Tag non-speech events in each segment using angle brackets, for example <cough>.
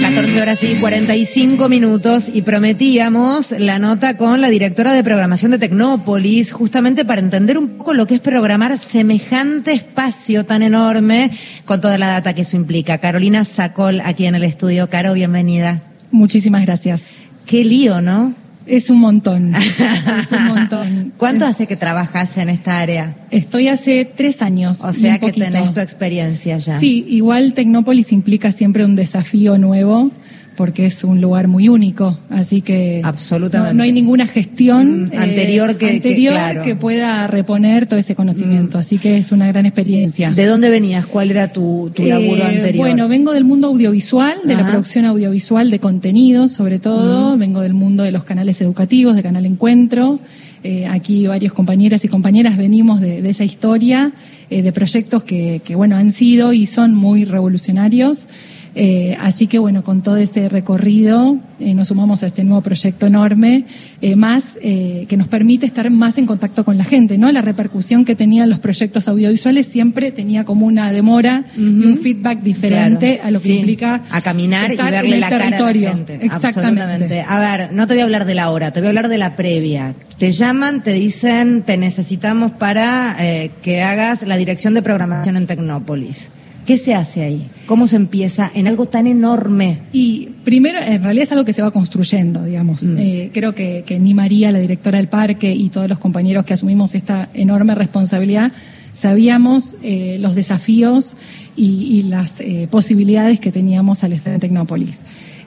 14 horas y 45 minutos y prometíamos la nota con la directora de programación de Tecnópolis, justamente para entender un poco lo que es programar semejante espacio tan enorme con toda la data que eso implica. Carolina Sacol, aquí en el estudio. Caro, bienvenida. Muchísimas gracias. Qué lío, ¿no? Es un montón. <laughs> es un montón. ¿Cuánto hace que trabajas en esta área? Estoy hace tres años. O sea que tenés tu experiencia ya. Sí, igual Tecnópolis implica siempre un desafío nuevo porque es un lugar muy único, así que absolutamente no, hay ninguna gestión mm, anterior, eh, que, anterior que, pueda reponer todo ese conocimiento, mm. así que es una gran experiencia. ¿De dónde venías? ¿Cuál era tu, tu laburo eh, anterior? Bueno, vengo del mundo audiovisual, de la producción audiovisual de contenidos, sobre todo, mm. vengo del mundo de los canales educativos, de Canal Encuentro. Eh, aquí varios compañeras y compañeras venimos de, esa historia, de proyectos que, que, bueno, han sido y son muy revolucionarios. Eh, así que bueno, con todo ese recorrido eh, nos sumamos a este nuevo proyecto enorme, eh, más que nos permite estar más en contacto con la gente, ¿no? La repercusión que tenían los proyectos audiovisuales siempre tenía como una demora y un feedback diferente a lo que implica a caminar y verle la territorio. cara a la gente. Exactamente. A ver, no te voy a hablar de la hora, te voy a hablar de la previa. Te llaman, te dicen, te necesitamos para que hagas la dirección de programación en Tecnópolis. ¿Qué se hace ahí? ¿Cómo se empieza en algo tan enorme? Y primero, en realidad es algo que se va construyendo, digamos. Mm. Eh, creo que, ni María, la directora del parque, y todos los compañeros que asumimos esta enorme responsabilidad, sabíamos eh, los desafíos y, las eh, posibilidades que teníamos al estar en Tecnópolis.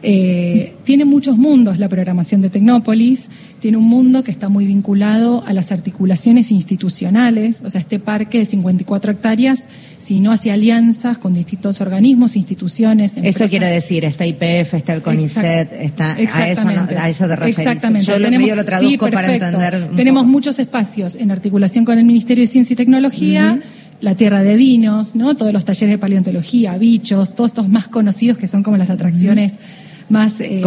Eh, tiene muchos mundos la programación de Tecnópolis, tiene un mundo que está muy vinculado a las articulaciones institucionales, o sea, este parque de 54 hectáreas, si no hace alianzas con distintos organismos, instituciones. Eso quiere decir, está IPF, está el CONICET, está, a eso, a eso te referís. Exactamente. Yo lo lo traduzco para entender. Tenemos muchos espacios en articulación con el Ministerio de Ciencia y Tecnología, la Tierra de Vinos, ¿no? Todos los talleres de paleontología, bichos, todos estos más conocidos que son como las atracciones más eh,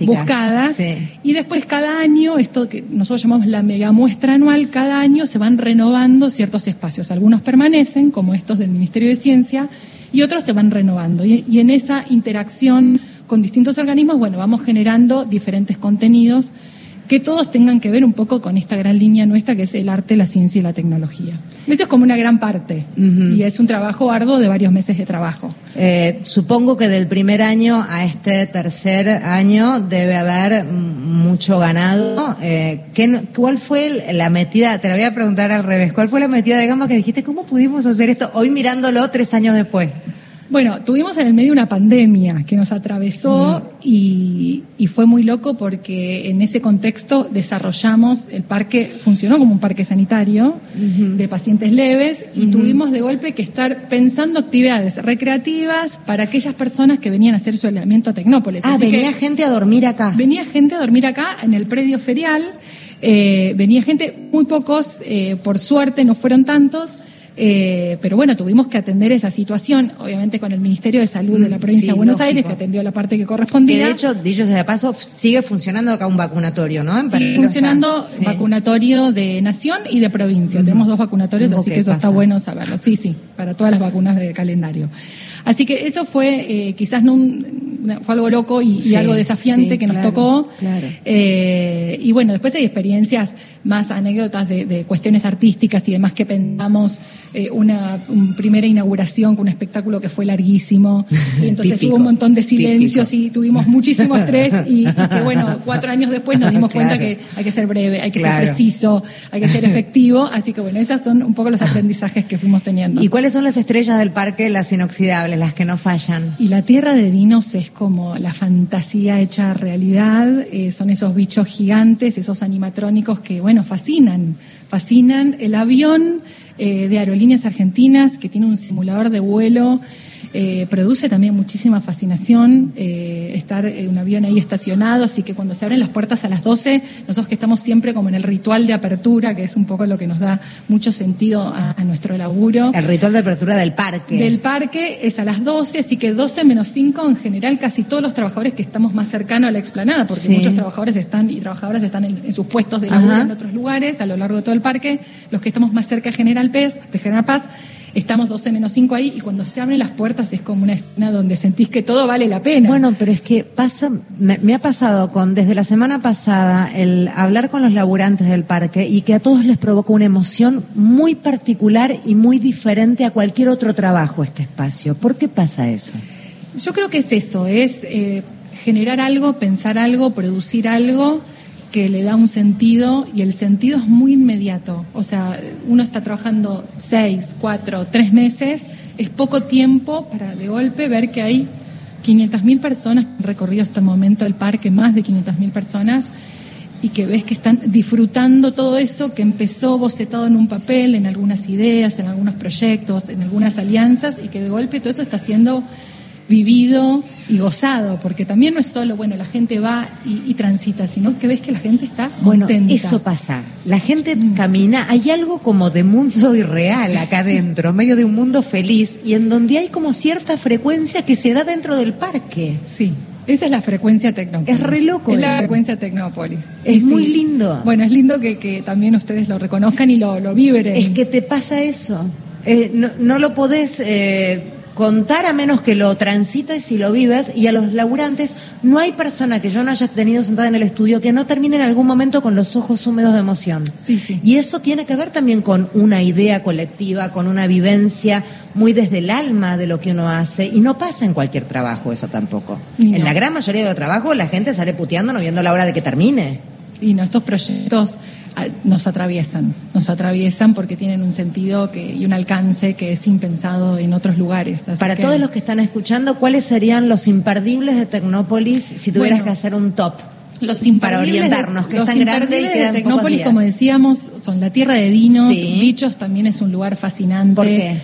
buscadas. Y después cada año, esto que nosotros llamamos la mega muestra anual, cada año se van renovando ciertos espacios. Algunos permanecen, como estos del Ministerio de Ciencia, y otros se van renovando. Y, y en esa interacción con distintos organismos, bueno, vamos generando diferentes contenidos que todos tengan que ver un poco con esta gran línea nuestra que es el arte, la ciencia y la tecnología. Eso es como una gran parte y es un trabajo arduo de varios meses de trabajo. Eh, supongo que del primer año a este tercer año debe haber mucho ganado. Eh, ¿Cuál fue la metida? Te la voy a preguntar al revés. ¿Cuál fue la metida, digamos, que dijiste, ¿cómo pudimos hacer esto hoy mirándolo tres años después? Bueno, tuvimos en el medio una pandemia que nos atravesó y, fue muy loco porque en ese contexto desarrollamos, el parque funcionó como un parque sanitario de pacientes leves y tuvimos de golpe que estar pensando actividades recreativas para aquellas personas que venían a hacer su aislamiento a Tecnópolis. Ah, venía gente a dormir acá. Venía gente a dormir acá en el predio ferial. Eh, venía gente, muy pocos, eh, por suerte no fueron tantos, eh, pero bueno, tuvimos que atender esa situación, obviamente con el Ministerio de Salud de la mm, provincia de Buenos Aires, que atendió la parte que correspondía. Que de hecho, dicho sea de paso, sigue funcionando acá un vacunatorio, ¿no? sigue funcionando vacunatorio de nación y de provincia. Tenemos dos vacunatorios, así que eso está bueno saberlo. Sí, sí, para todas las vacunas de calendario. Así que eso fue eh, quizás no fue algo loco y, algo desafiante que nos tocó. Eh, y bueno, después hay experiencias más anécdotas de, cuestiones artísticas y demás que pensamos eh, una, primera inauguración con un espectáculo que fue larguísimo <laughs> y entonces hubo un montón de silencios y tuvimos muchísimo estrés y, que <laughs> bueno, cuatro años después nos dimos cuenta que hay que ser breve, hay que ser preciso, hay que ser efectivo. Así que bueno, esas son un poco los aprendizajes que fuimos teniendo. ¿Y cuáles son las estrellas del parque, las inoxidables? Las que no fallan. Y la Tierra de Dinos es como la fantasía hecha realidad, eh, son esos bichos gigantes, esos animatrónicos que, bueno, fascinan, fascinan. El avión eh, de Aerolíneas Argentinas, que tiene un simulador de vuelo, eh, produce también muchísima fascinación eh, estar en un avión ahí estacionado, así que cuando se abren las puertas a las 12, nosotros que estamos siempre como en el ritual de apertura, que es un poco lo que nos da mucho sentido a, nuestro laburo. El ritual de apertura del parque. Del parque es a las 12, así que 12 menos 5 en general casi todos los trabajadores que estamos más cercanos a la explanada, porque muchos trabajadores están y trabajadoras están en, sus puestos de laburo en otros lugares a lo largo de todo el parque, los que estamos más cerca de General Paz, de General Paz estamos 12 menos 5 ahí y cuando se abren las puertas es como una escena donde sentís que todo vale la pena. Bueno, pero es que pasa, me, ha pasado con desde la semana pasada el hablar con los laburantes del parque y que a todos les provoca una emoción muy particular y muy diferente a cualquier otro trabajo este espacio. ¿Por qué pasa eso? Yo creo que es eso, es eh, generar algo, pensar algo, producir algo que le da un sentido y el sentido es muy inmediato. O sea, uno está trabajando seis, cuatro, tres meses, es poco tiempo para de golpe ver que hay 500.000 personas que han recorrido hasta el momento el parque, más de 500.000 personas, y que ves que están disfrutando todo eso que empezó bocetado en un papel, en algunas ideas, en algunos proyectos, en algunas alianzas, y que de golpe todo eso está siendo vivido y gozado, porque también no es solo, bueno, la gente va y, transita, sino que ves que la gente está contenta. Bueno, eso pasa. La gente mm. camina, hay algo como de mundo irreal acá adentro, medio de un mundo feliz, y en donde hay como cierta frecuencia que se da dentro del parque. Sí. Esa es la frecuencia Tecnópolis. Es re loco. Es la frecuencia Tecnópolis. es muy lindo. Bueno, es lindo que, también ustedes lo reconozcan y lo, lo vibren. Es que te pasa eso. Eh, no, no, lo podés eh, contar a menos que lo transites y lo vives y a los laburantes no hay persona que yo no haya tenido sentada en el estudio que no termine en algún momento con los ojos húmedos de emoción. Sí, sí. Y eso tiene que ver también con una idea colectiva, con una vivencia muy desde el alma de lo que uno hace y no pasa en cualquier trabajo eso tampoco. En la gran mayoría de los trabajos la gente sale puteando no viendo la hora de que termine. Y nuestros proyectos ah, nos atraviesan, nos atraviesan porque tienen un sentido que, y un alcance que es impensado en otros lugares. Para todos los que están escuchando, ¿cuáles serían los imperdibles de Tecnópolis si tuvieras que hacer un top? Los para orientarnos, que es tan grande y de Tecnópolis, como decíamos, son la tierra de dinos, bichos también es un lugar fascinante. ¿Por qué?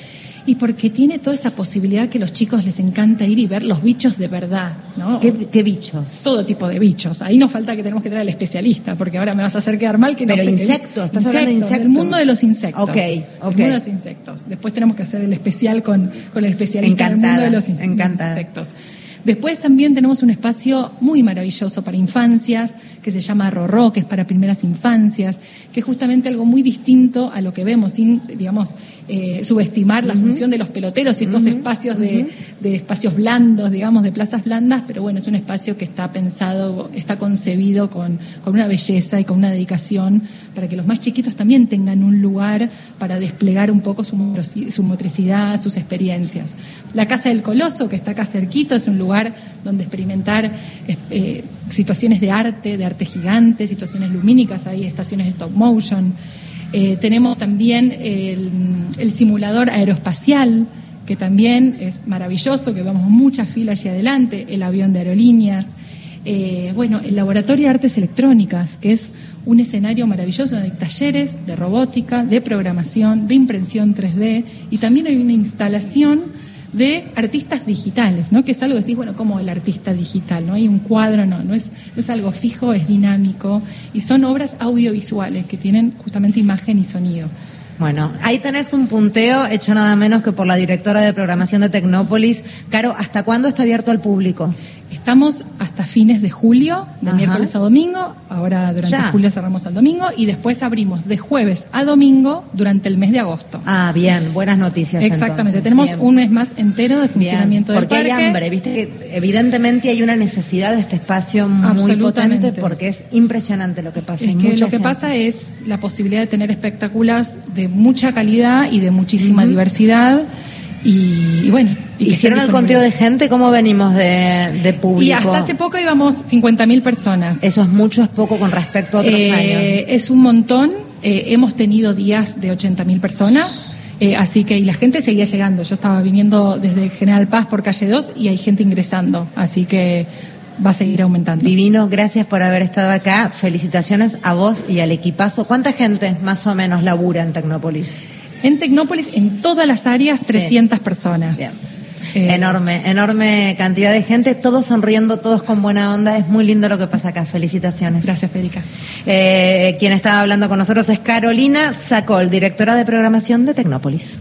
y porque tiene toda esa posibilidad que a los chicos les encanta ir y ver los bichos de verdad, ¿no? ¿Qué, bichos? Todo tipo de bichos. Ahí nos falta que tenemos que traer al especialista, porque ahora me vas a hacer quedar mal que no Pero insectos, estás hablando de insectos. El mundo de los insectos. Ok, ok. El mundo de los insectos. Después tenemos que hacer el especial con, con el especialista en el mundo de los insectos. Después también tenemos un espacio muy maravilloso para infancias, que se llama Rorró, que es para primeras infancias, que es justamente algo muy distinto a lo que vemos, sin, digamos, eh, subestimar la función de los peloteros y estos espacios de, espacios blandos, digamos, de plazas blandas, pero bueno, es un espacio que está pensado, está concebido con, con una belleza y con una dedicación para que los más chiquitos también tengan un lugar para desplegar un poco su, su motricidad, sus experiencias. La Casa del Coloso, que está acá cerquito, es un lugar donde experimentar eh, situaciones de arte, de arte gigante, situaciones lumínicas, hay estaciones de stop motion. Eh, tenemos también el, simulador aeroespacial, que también es maravilloso, que vemos muchas filas hacia adelante, el avión de aerolíneas. Eh, bueno, el Laboratorio de Artes Electrónicas, que es un escenario maravilloso donde hay talleres de robótica, de programación, de impresión 3D y también hay una instalación de artistas digitales, ¿no? Que es algo que decís, bueno, como el artista digital, no hay un cuadro, no, no es, no es algo fijo, es dinámico y son obras audiovisuales que tienen justamente imagen y sonido. Bueno, ahí tenés un punteo hecho nada menos que por la directora de programación de Tecnópolis. Caro, ¿hasta cuándo está abierto al público? Estamos hasta fines de julio, de miércoles a domingo. Ahora durante julio cerramos al domingo y después abrimos de jueves a domingo durante el mes de agosto. Ah, bien, buenas noticias. Exactamente, tenemos un mes más entero de funcionamiento del porque hay hambre, viste que evidentemente hay una necesidad de este espacio muy potente porque es impresionante lo que pasa. Es que lo que pasa es la posibilidad de tener espectáculos de mucha calidad y de muchísima diversidad. Y, bueno. ¿Hicieron el conteo de gente? ¿Cómo venimos de, público? Y hasta hace poco íbamos 50.000 personas. ¿Eso es mucho es poco con respecto a otros eh, años? Es un montón. Eh, hemos tenido días de 80.000 personas. Eh, así que, y la gente seguía llegando. Yo estaba viniendo desde General Paz por calle 2 y hay gente ingresando. Así que va a seguir aumentando. Divino, gracias por haber estado acá. Felicitaciones a vos y al equipazo. ¿Cuánta gente más o menos labura en Tecnópolis? En Tecnópolis, en todas las áreas, 300 personas. Bien. Eh, enorme, enorme cantidad de gente, todos sonriendo, todos con buena onda. Es muy lindo lo que pasa acá. Felicitaciones. Gracias, Federica. Eh, quien estaba hablando con nosotros es Carolina Sacol, directora de programación de Tecnópolis.